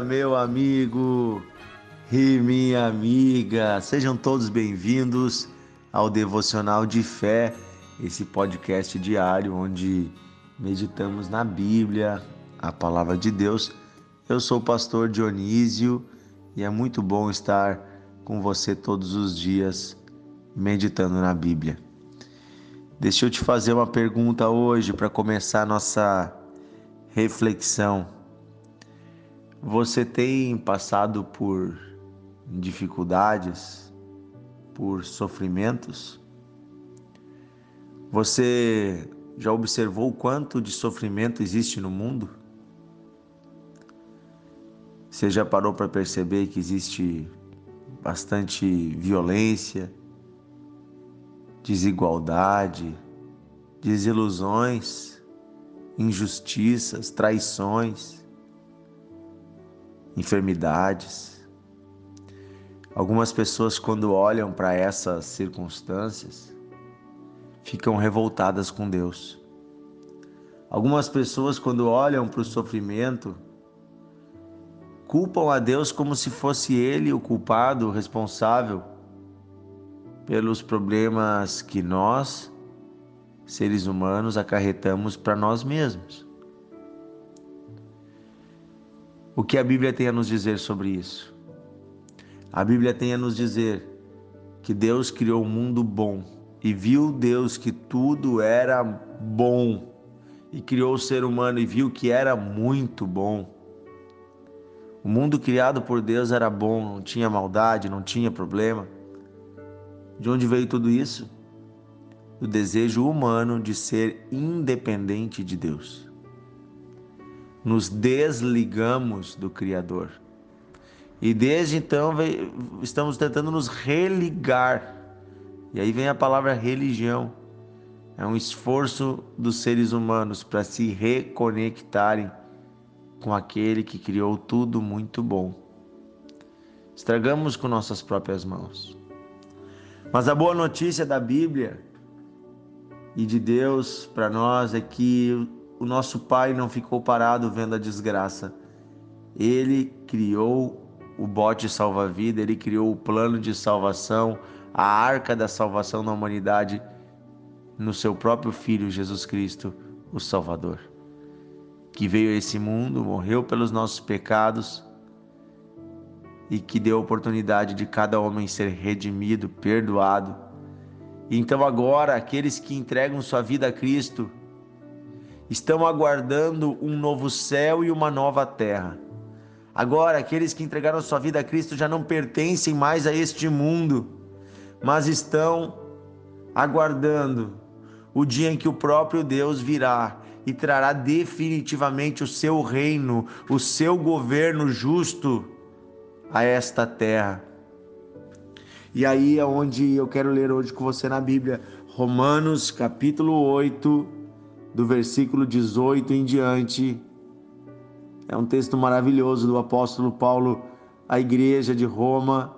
meu amigo e minha amiga. Sejam todos bem-vindos ao Devocional de Fé, esse podcast diário onde meditamos na Bíblia, a palavra de Deus. Eu sou o pastor Dionísio e é muito bom estar com você todos os dias meditando na Bíblia. Deixa eu te fazer uma pergunta hoje para começar a nossa reflexão. Você tem passado por dificuldades, por sofrimentos? Você já observou quanto de sofrimento existe no mundo? Você já parou para perceber que existe bastante violência, desigualdade, desilusões, injustiças, traições, enfermidades. Algumas pessoas, quando olham para essas circunstâncias, ficam revoltadas com Deus. Algumas pessoas, quando olham para o sofrimento, culpam a Deus como se fosse Ele o culpado, o responsável pelos problemas que nós, seres humanos, acarretamos para nós mesmos. O que a Bíblia tem a nos dizer sobre isso? A Bíblia tem a nos dizer que Deus criou um mundo bom e viu Deus que tudo era bom e criou o ser humano e viu que era muito bom. O mundo criado por Deus era bom, não tinha maldade, não tinha problema. De onde veio tudo isso? Do desejo humano de ser independente de Deus. Nos desligamos do Criador. E desde então estamos tentando nos religar. E aí vem a palavra religião. É um esforço dos seres humanos para se reconectarem com aquele que criou tudo muito bom. Estragamos com nossas próprias mãos. Mas a boa notícia da Bíblia e de Deus para nós é que o nosso Pai não ficou parado vendo a desgraça. Ele criou o bote salva-vida, ele criou o plano de salvação, a arca da salvação da humanidade no seu próprio Filho Jesus Cristo, o Salvador, que veio a esse mundo, morreu pelos nossos pecados e que deu a oportunidade de cada homem ser redimido, perdoado. Então agora aqueles que entregam sua vida a Cristo estão aguardando um novo céu e uma nova terra. Agora aqueles que entregaram sua vida a Cristo já não pertencem mais a este mundo, mas estão aguardando o dia em que o próprio Deus virá e trará definitivamente o seu reino, o seu governo justo a esta terra. E aí é onde eu quero ler hoje com você na Bíblia, Romanos capítulo 8, do versículo 18 em diante. É um texto maravilhoso do apóstolo Paulo à igreja de Roma,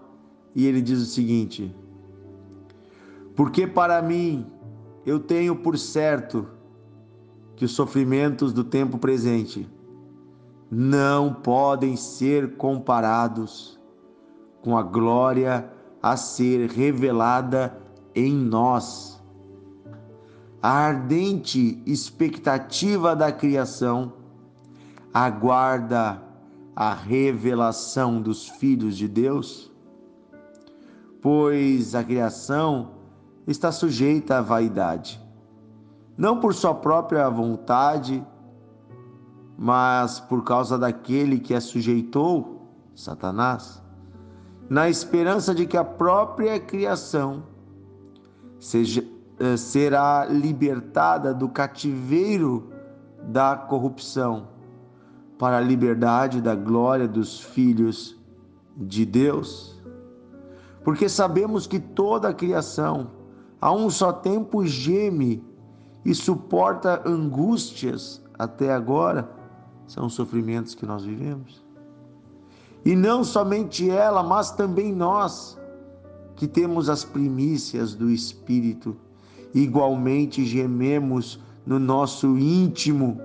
e ele diz o seguinte: Porque para mim eu tenho por certo que os sofrimentos do tempo presente não podem ser comparados com a glória a ser revelada em nós. A ardente expectativa da criação aguarda a revelação dos filhos de Deus, pois a criação está sujeita à vaidade, não por sua própria vontade, mas por causa daquele que a sujeitou, Satanás, na esperança de que a própria criação seja, será libertada do cativeiro da corrupção para a liberdade da glória dos filhos de Deus. Porque sabemos que toda a criação, a um só tempo, geme e suporta angústias até agora são os sofrimentos que nós vivemos. E não somente ela, mas também nós, que temos as primícias do Espírito, igualmente gememos no nosso íntimo,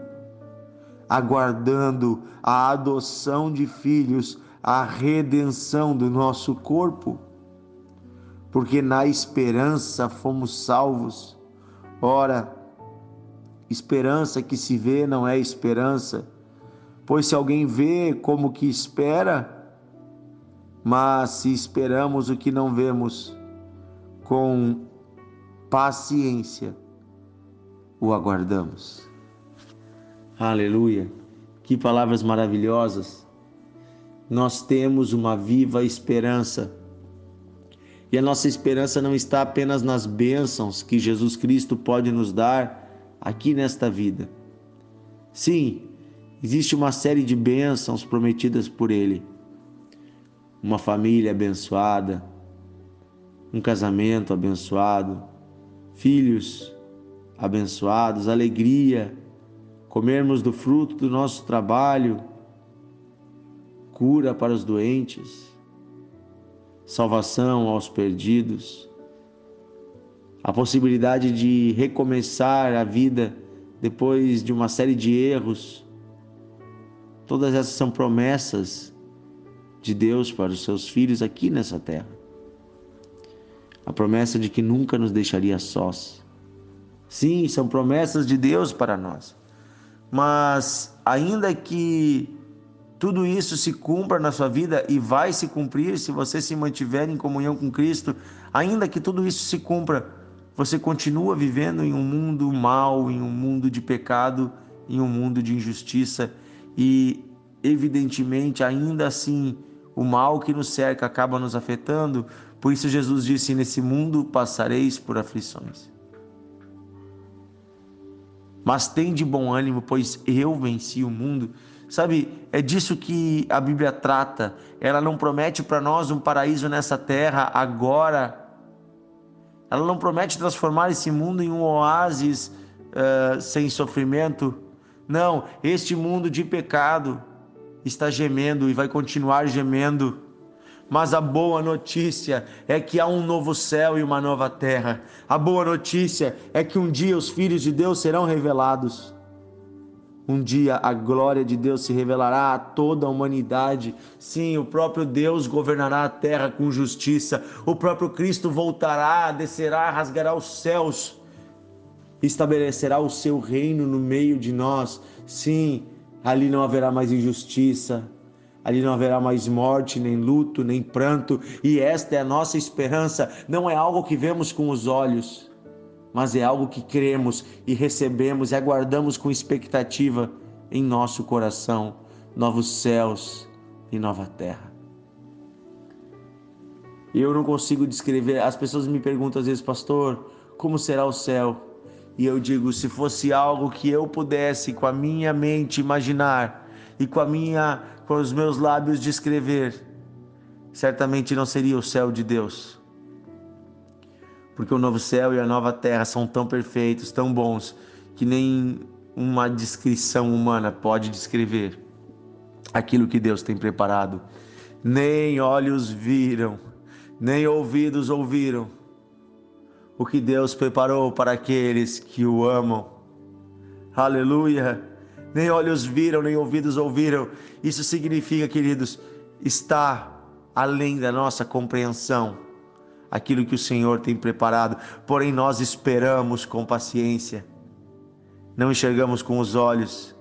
aguardando a adoção de filhos, a redenção do nosso corpo. Porque na esperança fomos salvos. Ora, esperança que se vê não é esperança, pois se alguém vê como que espera, mas se esperamos o que não vemos, com paciência o aguardamos. Aleluia! Que palavras maravilhosas! Nós temos uma viva esperança. E a nossa esperança não está apenas nas bênçãos que Jesus Cristo pode nos dar aqui nesta vida. Sim, existe uma série de bênçãos prometidas por Ele. Uma família abençoada, um casamento abençoado, filhos abençoados, alegria, comermos do fruto do nosso trabalho, cura para os doentes, salvação aos perdidos, a possibilidade de recomeçar a vida depois de uma série de erros. Todas essas são promessas de Deus para os seus filhos aqui nessa terra a promessa de que nunca nos deixaria sós. Sim, são promessas de Deus para nós. Mas ainda que tudo isso se cumpra na sua vida e vai se cumprir se você se mantiver em comunhão com Cristo, ainda que tudo isso se cumpra, você continua vivendo em um mundo mau, em um mundo de pecado, em um mundo de injustiça e evidentemente ainda assim o mal que nos cerca acaba nos afetando, por isso Jesus disse: Nesse mundo passareis por aflições. Mas tem de bom ânimo, pois eu venci o mundo. Sabe, é disso que a Bíblia trata. Ela não promete para nós um paraíso nessa terra agora. Ela não promete transformar esse mundo em um oásis uh, sem sofrimento. Não, este mundo de pecado está gemendo e vai continuar gemendo mas a boa notícia é que há um novo céu e uma nova terra. A boa notícia é que um dia os filhos de Deus serão revelados. Um dia a glória de Deus se revelará a toda a humanidade. Sim, o próprio Deus governará a terra com justiça. O próprio Cristo voltará, descerá, rasgará os céus, estabelecerá o seu reino no meio de nós. Sim, ali não haverá mais injustiça, Ali não haverá mais morte, nem luto, nem pranto, e esta é a nossa esperança. Não é algo que vemos com os olhos, mas é algo que cremos e recebemos e aguardamos com expectativa em nosso coração novos céus e nova terra. Eu não consigo descrever, as pessoas me perguntam às vezes, pastor, como será o céu? E eu digo, se fosse algo que eu pudesse com a minha mente imaginar e com a minha com os meus lábios descrever, certamente não seria o céu de Deus. Porque o novo céu e a nova terra são tão perfeitos, tão bons, que nem uma descrição humana pode descrever aquilo que Deus tem preparado. Nem olhos viram, nem ouvidos ouviram o que Deus preparou para aqueles que o amam. Aleluia! nem olhos viram, nem ouvidos ouviram. Isso significa, queridos, está além da nossa compreensão aquilo que o Senhor tem preparado, porém nós esperamos com paciência. Não enxergamos com os olhos,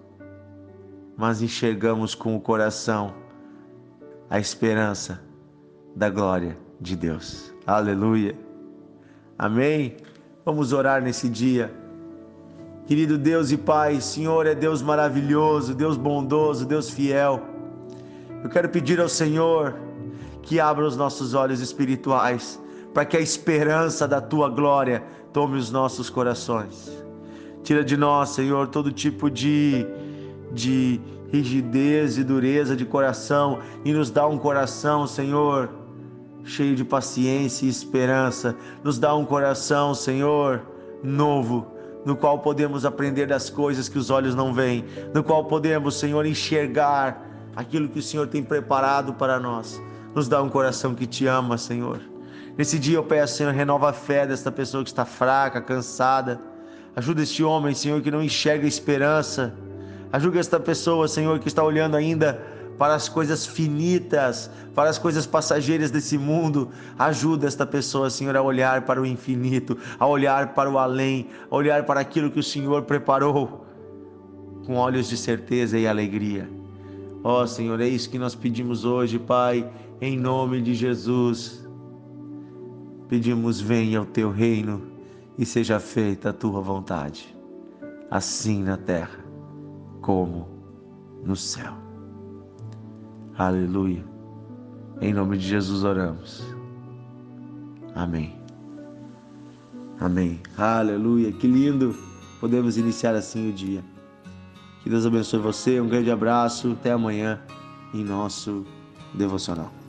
mas enxergamos com o coração a esperança da glória de Deus. Aleluia. Amém. Vamos orar nesse dia. Querido Deus e Pai, Senhor é Deus maravilhoso, Deus bondoso, Deus fiel. Eu quero pedir ao Senhor que abra os nossos olhos espirituais, para que a esperança da tua glória tome os nossos corações. Tira de nós, Senhor, todo tipo de, de rigidez e dureza de coração e nos dá um coração, Senhor, cheio de paciência e esperança. Nos dá um coração, Senhor, novo no qual podemos aprender das coisas que os olhos não veem, no qual podemos, Senhor, enxergar aquilo que o Senhor tem preparado para nós. Nos dá um coração que te ama, Senhor. Nesse dia eu peço, Senhor, renova a fé desta pessoa que está fraca, cansada. Ajuda este homem, Senhor, que não enxerga esperança. Ajuda esta pessoa, Senhor, que está olhando ainda para as coisas finitas, para as coisas passageiras desse mundo. Ajuda esta pessoa, Senhor, a olhar para o infinito, a olhar para o além, a olhar para aquilo que o Senhor preparou com olhos de certeza e alegria. Ó oh, Senhor, é isso que nós pedimos hoje, Pai, em nome de Jesus. Pedimos, venha o teu reino e seja feita a tua vontade, assim na terra como no céu. Aleluia. Em nome de Jesus oramos. Amém. Amém. Aleluia. Que lindo. Podemos iniciar assim o dia. Que Deus abençoe você. Um grande abraço. Até amanhã em nosso devocional.